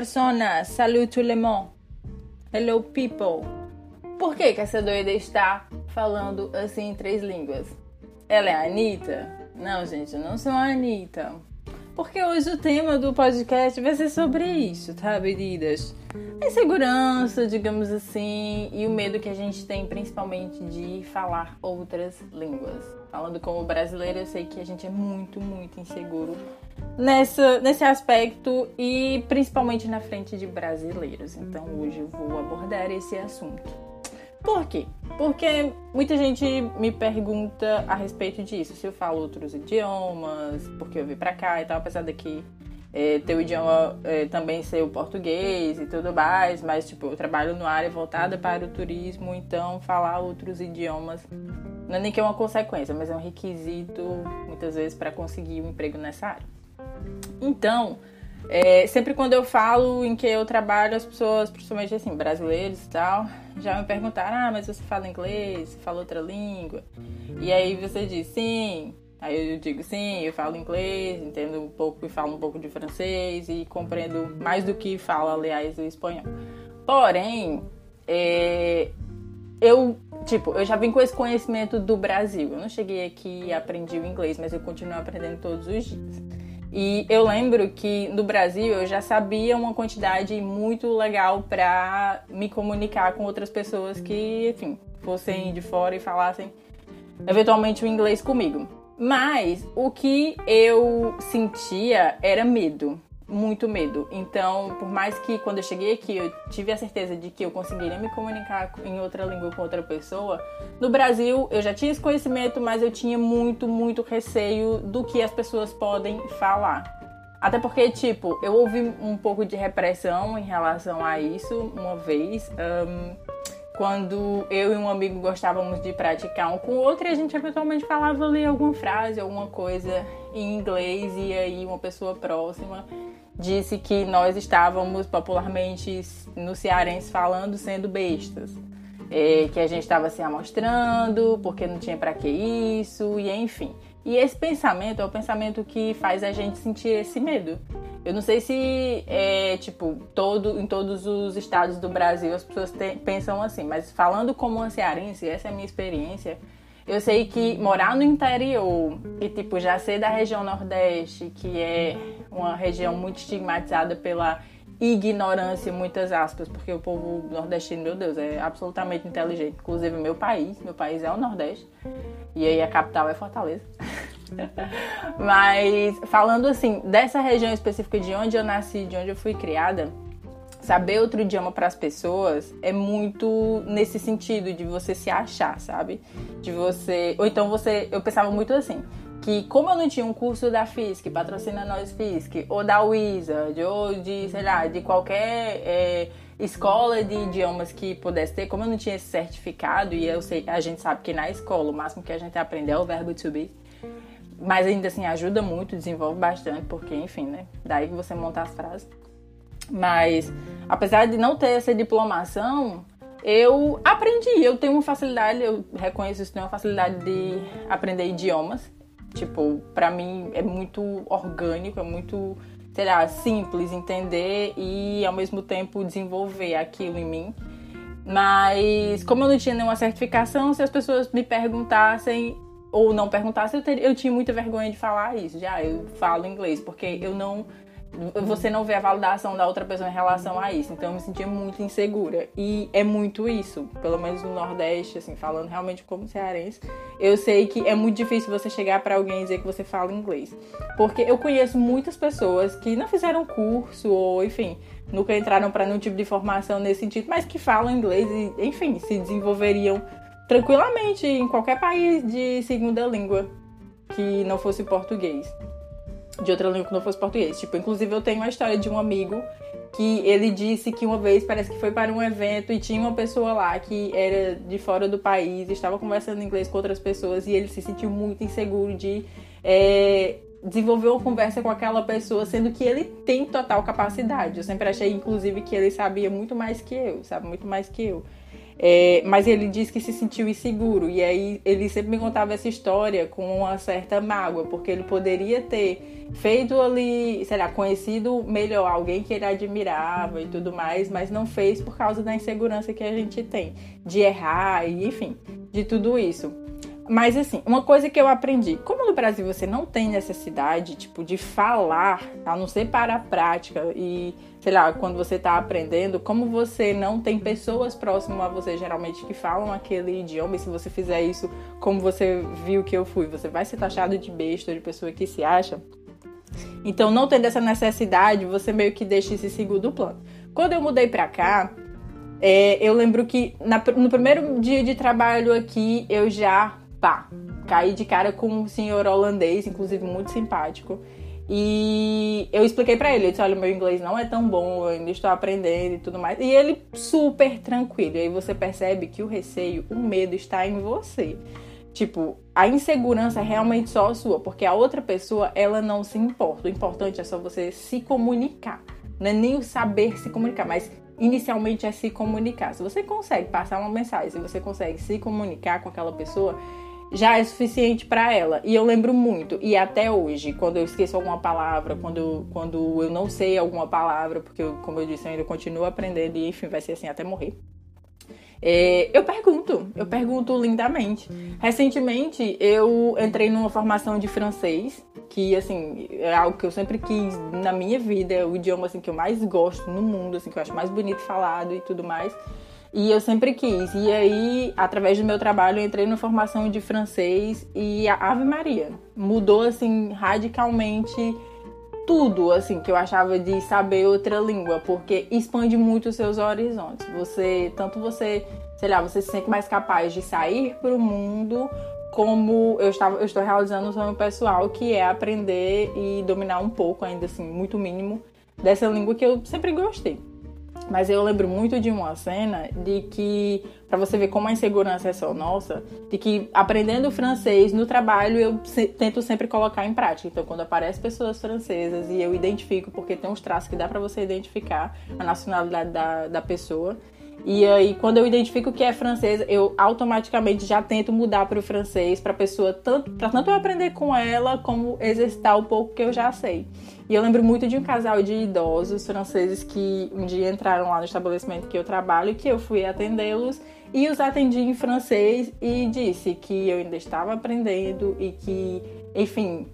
personas, salut tout le monde. Hello people. Por que, que essa doida está falando assim em três línguas? Ela é a Anitta? Não, gente, eu não sou a Anitta. Porque hoje o tema do podcast vai ser sobre isso, tá, queridas? A insegurança, digamos assim, e o medo que a gente tem principalmente de falar outras línguas. Falando como brasileira, eu sei que a gente é muito, muito inseguro nessa, nesse aspecto e principalmente na frente de brasileiros. Então hoje eu vou abordar esse assunto. Por quê? Porque muita gente me pergunta a respeito disso, se eu falo outros idiomas, porque eu vim pra cá e tal, apesar de que é, teu idioma é, também ser o português e tudo mais, mas tipo, eu trabalho numa área voltada para o turismo, então falar outros idiomas não é nem que é uma consequência, mas é um requisito muitas vezes para conseguir um emprego nessa área. Então, é, sempre quando eu falo em que eu trabalho, as pessoas, principalmente assim, brasileiros e tal, já me perguntaram: ah, mas você fala inglês? Você fala outra língua? E aí você diz sim. Aí eu digo sim, eu falo inglês, entendo um pouco e falo um pouco de francês e compreendo mais do que falo, aliás, o espanhol. Porém, é, eu, tipo, eu já vim com esse conhecimento do Brasil. Eu não cheguei aqui e aprendi o inglês, mas eu continuo aprendendo todos os dias. E eu lembro que no Brasil eu já sabia uma quantidade muito legal para me comunicar com outras pessoas que, enfim, fossem de fora e falassem eventualmente o inglês comigo. Mas o que eu sentia era medo muito medo. Então, por mais que quando eu cheguei aqui eu tive a certeza de que eu conseguiria me comunicar em outra língua com outra pessoa, no Brasil eu já tinha esse conhecimento, mas eu tinha muito, muito receio do que as pessoas podem falar. Até porque, tipo, eu ouvi um pouco de repressão em relação a isso uma vez. Um, quando eu e um amigo gostávamos de praticar um com o outro a gente eventualmente falava ali alguma frase, alguma coisa em inglês e aí uma pessoa próxima disse que nós estávamos popularmente no cearense falando sendo bestas. É, que a gente estava se amostrando, porque não tinha para que isso, e enfim. E esse pensamento é o pensamento que faz a gente sentir esse medo. Eu não sei se é tipo todo em todos os estados do Brasil as pessoas te, pensam assim, mas falando como uma cearense, essa é a minha experiência eu sei que morar no interior e, tipo, já ser da região Nordeste, que é uma região muito estigmatizada pela ignorância, muitas aspas, porque o povo nordestino, meu Deus, é absolutamente inteligente. Inclusive, meu país, meu país é o Nordeste, e aí a capital é Fortaleza. Mas, falando assim, dessa região específica de onde eu nasci, de onde eu fui criada, saber outro idioma para as pessoas é muito nesse sentido de você se achar, sabe? De você, ou então você, eu pensava muito assim, que como eu não tinha um curso da FISC, patrocina nós FISC, ou da Wizard, ou de, sei lá, de qualquer é, escola de idiomas que pudesse ter, como eu não tinha esse certificado, e eu sei, a gente sabe que na escola o máximo que a gente aprende é o verbo to be, mas ainda assim ajuda muito, desenvolve bastante, porque enfim, né? Daí que você monta as frases. Mas, apesar de não ter essa diplomação, eu aprendi. Eu tenho uma facilidade, eu reconheço isso, tenho uma facilidade de aprender idiomas. Tipo, para mim é muito orgânico, é muito, sei lá, simples entender e ao mesmo tempo desenvolver aquilo em mim. Mas, como eu não tinha nenhuma certificação, se as pessoas me perguntassem ou não perguntassem, eu, teria, eu tinha muita vergonha de falar isso. Já eu falo inglês, porque eu não você não vê a validação da outra pessoa em relação a isso. Então eu me sentia muito insegura. E é muito isso, pelo menos no Nordeste, assim, falando realmente como cearense. Eu sei que é muito difícil você chegar para alguém e dizer que você fala inglês. Porque eu conheço muitas pessoas que não fizeram curso ou, enfim, nunca entraram para nenhum tipo de formação nesse sentido, mas que falam inglês e, enfim, se desenvolveriam tranquilamente em qualquer país de segunda língua que não fosse português de outra língua que não fosse português. Tipo, inclusive eu tenho uma história de um amigo que ele disse que uma vez parece que foi para um evento e tinha uma pessoa lá que era de fora do país, estava conversando inglês com outras pessoas e ele se sentiu muito inseguro de é, desenvolver uma conversa com aquela pessoa, sendo que ele tem total capacidade. Eu sempre achei, inclusive, que ele sabia muito mais que eu, sabe? Muito mais que eu. É, mas ele disse que se sentiu inseguro. E aí ele sempre me contava essa história com uma certa mágoa, porque ele poderia ter feito ali, sei lá, conhecido melhor alguém que ele admirava e tudo mais, mas não fez por causa da insegurança que a gente tem de errar e enfim, de tudo isso. Mas assim, uma coisa que eu aprendi, como no Brasil você não tem necessidade, tipo, de falar, a não ser para a prática e, sei lá, quando você está aprendendo, como você não tem pessoas próximas a você geralmente que falam aquele idioma, e se você fizer isso como você viu que eu fui, você vai ser taxado de besta, de pessoa que se acha. Então, não tendo essa necessidade, você meio que deixa esse segundo plano. Quando eu mudei pra cá, é, eu lembro que na, no primeiro dia de trabalho aqui, eu já pá, caí de cara com um senhor holandês, inclusive muito simpático. E eu expliquei para ele, eu disse, olha, meu inglês não é tão bom, eu ainda estou aprendendo e tudo mais. E ele super tranquilo. E aí você percebe que o receio, o medo está em você. Tipo, a insegurança é realmente só sua, porque a outra pessoa, ela não se importa. O importante é só você se comunicar. Não é nem o saber se comunicar, mas inicialmente é se comunicar. Se você consegue passar uma mensagem, se você consegue se comunicar com aquela pessoa, já é suficiente para ela. E eu lembro muito, e até hoje, quando eu esqueço alguma palavra, quando, quando eu não sei alguma palavra, porque, eu, como eu disse, eu ainda continuo aprendendo e, enfim, vai ser assim até morrer. É, eu pergunto, eu pergunto lindamente. Recentemente eu entrei numa formação de francês, que assim, é algo que eu sempre quis na minha vida, é o idioma assim, que eu mais gosto no mundo, assim, que eu acho mais bonito falado e tudo mais. E eu sempre quis. E aí, através do meu trabalho, eu entrei na formação de francês e a Ave Maria mudou assim radicalmente tudo assim que eu achava de saber outra língua, porque expande muito os seus horizontes. Você, tanto você, sei lá, você se sente mais capaz de sair para o mundo, como eu estava, eu estou realizando um sonho pessoal, que é aprender e dominar um pouco, ainda assim, muito mínimo, dessa língua que eu sempre gostei. Mas eu lembro muito de uma cena de que, para você ver como a insegurança é só nossa, de que aprendendo francês no trabalho eu se, tento sempre colocar em prática. Então, quando aparecem pessoas francesas e eu identifico, porque tem uns traços que dá para você identificar a nacionalidade da, da pessoa. E aí, quando eu identifico que é francesa, eu automaticamente já tento mudar para o francês, para pessoa tanto, para tanto eu aprender com ela, como exercitar o pouco que eu já sei. E eu lembro muito de um casal de idosos franceses que um dia entraram lá no estabelecimento que eu trabalho, que eu fui atendê-los e os atendi em francês e disse que eu ainda estava aprendendo e que, enfim,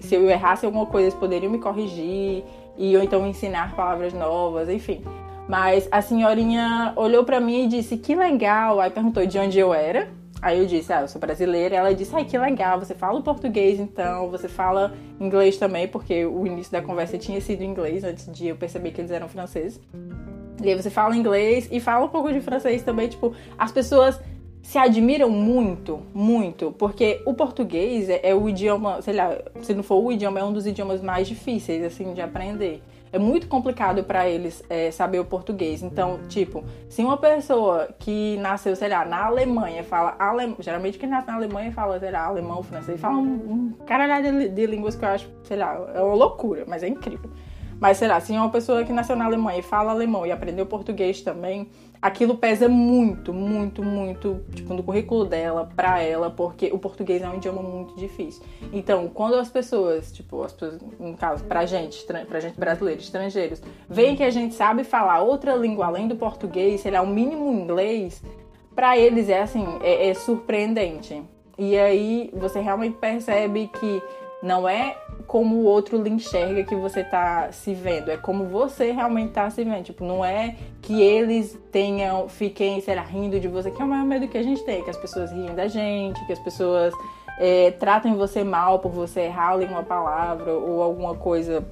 se eu errasse alguma coisa, eles poderiam me corrigir e ou então ensinar palavras novas, enfim. Mas a senhorinha olhou para mim e disse: "Que legal". Aí perguntou de onde eu era. Aí eu disse: "Ah, eu sou brasileira". Ela disse: "Ai, que legal. Você fala português então, você fala inglês também, porque o início da conversa tinha sido inglês antes de eu perceber que eles eram franceses". E aí você fala inglês e fala um pouco de francês também, tipo, as pessoas se admiram muito, muito, porque o português é, é, o idioma, sei lá, se não for o idioma, é um dos idiomas mais difíceis, assim, de aprender é muito complicado para eles é, saber o português. Então, tipo, se uma pessoa que nasceu, sei lá, na Alemanha fala alemão, geralmente quem nasce na Alemanha fala, sei lá, alemão, francês, fala um, um caralho de, de línguas que eu acho, sei lá, é uma loucura, mas é incrível. Mas sei lá, se uma pessoa que nasceu na Alemanha e fala alemão e aprendeu português também, aquilo pesa muito, muito, muito, tipo, no currículo dela, pra ela, porque o português é um idioma muito difícil. Então, quando as pessoas, tipo, as pessoas, no caso, pra gente, pra gente brasileiro, estrangeiros, veem que a gente sabe falar outra língua além do português, sei lá, o mínimo inglês, para eles é assim, é, é surpreendente. E aí você realmente percebe que não é como o outro lhe enxerga que você tá se vendo, é como você realmente tá se vendo. Tipo, não é que eles tenham, fiquem, sei lá, rindo de você, que é o maior medo que a gente tem, que as pessoas riem da gente, que as pessoas é, tratem você mal por você errar uma palavra ou alguma coisa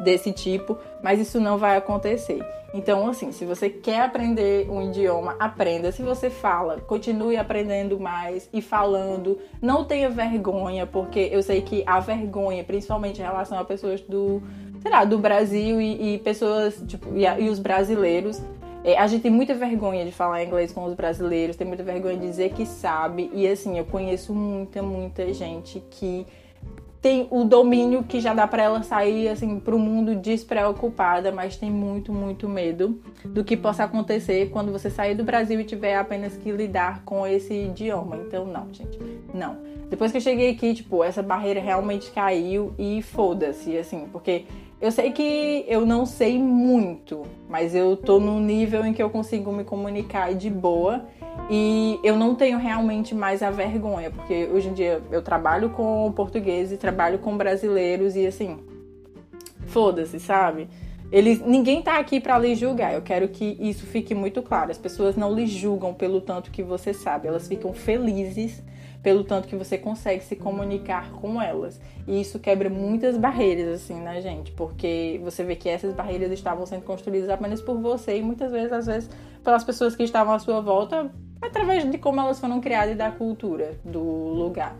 desse tipo, mas isso não vai acontecer. Então, assim, se você quer aprender um idioma, aprenda. Se você fala, continue aprendendo mais e falando. Não tenha vergonha, porque eu sei que a vergonha, principalmente em relação a pessoas do, sei lá, do Brasil e, e pessoas, tipo, e, e os brasileiros, é, a gente tem muita vergonha de falar inglês com os brasileiros, tem muita vergonha de dizer que sabe. E assim, eu conheço muita, muita gente que tem o domínio que já dá para ela sair assim para o mundo despreocupada, mas tem muito, muito medo do que possa acontecer quando você sair do Brasil e tiver apenas que lidar com esse idioma. Então, não, gente, não. Depois que eu cheguei aqui, tipo, essa barreira realmente caiu e foda-se, assim, porque eu sei que eu não sei muito, mas eu tô num nível em que eu consigo me comunicar de boa e eu não tenho realmente mais a vergonha, porque hoje em dia eu trabalho com português e trabalho com brasileiros e assim, foda-se, sabe? Eles, ninguém tá aqui para lhe julgar. Eu quero que isso fique muito claro. As pessoas não lhe julgam pelo tanto que você sabe, elas ficam felizes pelo tanto que você consegue se comunicar com elas. E isso quebra muitas barreiras, assim, né, gente? Porque você vê que essas barreiras estavam sendo construídas apenas por você e muitas vezes, às vezes, pelas pessoas que estavam à sua volta, através de como elas foram criadas e da cultura do lugar.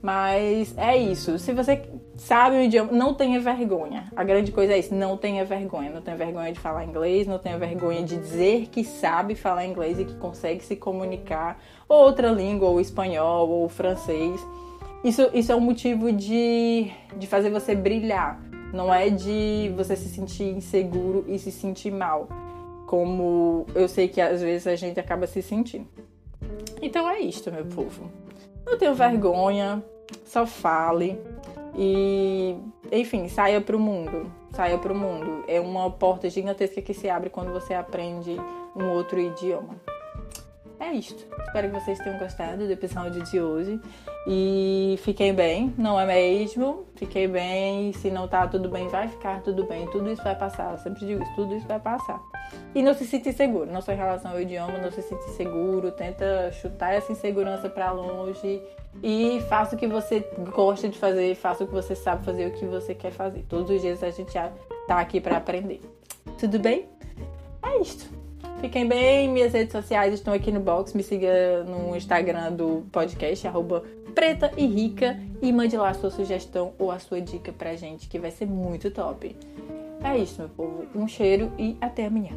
Mas é isso. Se você sabe o idioma, não tenha vergonha. A grande coisa é isso, não tenha vergonha. Não tenha vergonha de falar inglês, não tenha vergonha de dizer que sabe falar inglês e que consegue se comunicar, ou outra língua, ou espanhol, ou francês. Isso, isso é um motivo de, de fazer você brilhar. Não é de você se sentir inseguro e se sentir mal. Como eu sei que às vezes a gente acaba se sentindo. Então é isto, meu povo. Não tenha vergonha, só fale e, enfim, saia para o mundo. Saia para o mundo. É uma porta gigantesca que se abre quando você aprende um outro idioma. É isto. Espero que vocês tenham gostado do episódio de hoje. E fiquem bem, não é mesmo? Fiquei bem. Se não tá tudo bem, vai ficar tudo bem. Tudo isso vai passar. Eu sempre digo isso, tudo isso vai passar. E não se sinta inseguro. Não sua relação ao idioma, não se sinta inseguro. Tenta chutar essa insegurança para longe. E faça o que você gosta de fazer, faça o que você sabe fazer, o que você quer fazer. Todos os dias a gente tá aqui para aprender. Tudo bem? É isto. Fiquem bem, minhas redes sociais estão aqui no box. Me siga no Instagram do podcast, arroba preta e rica, e mande lá a sua sugestão ou a sua dica pra gente, que vai ser muito top. É isso, meu povo. Um cheiro e até amanhã.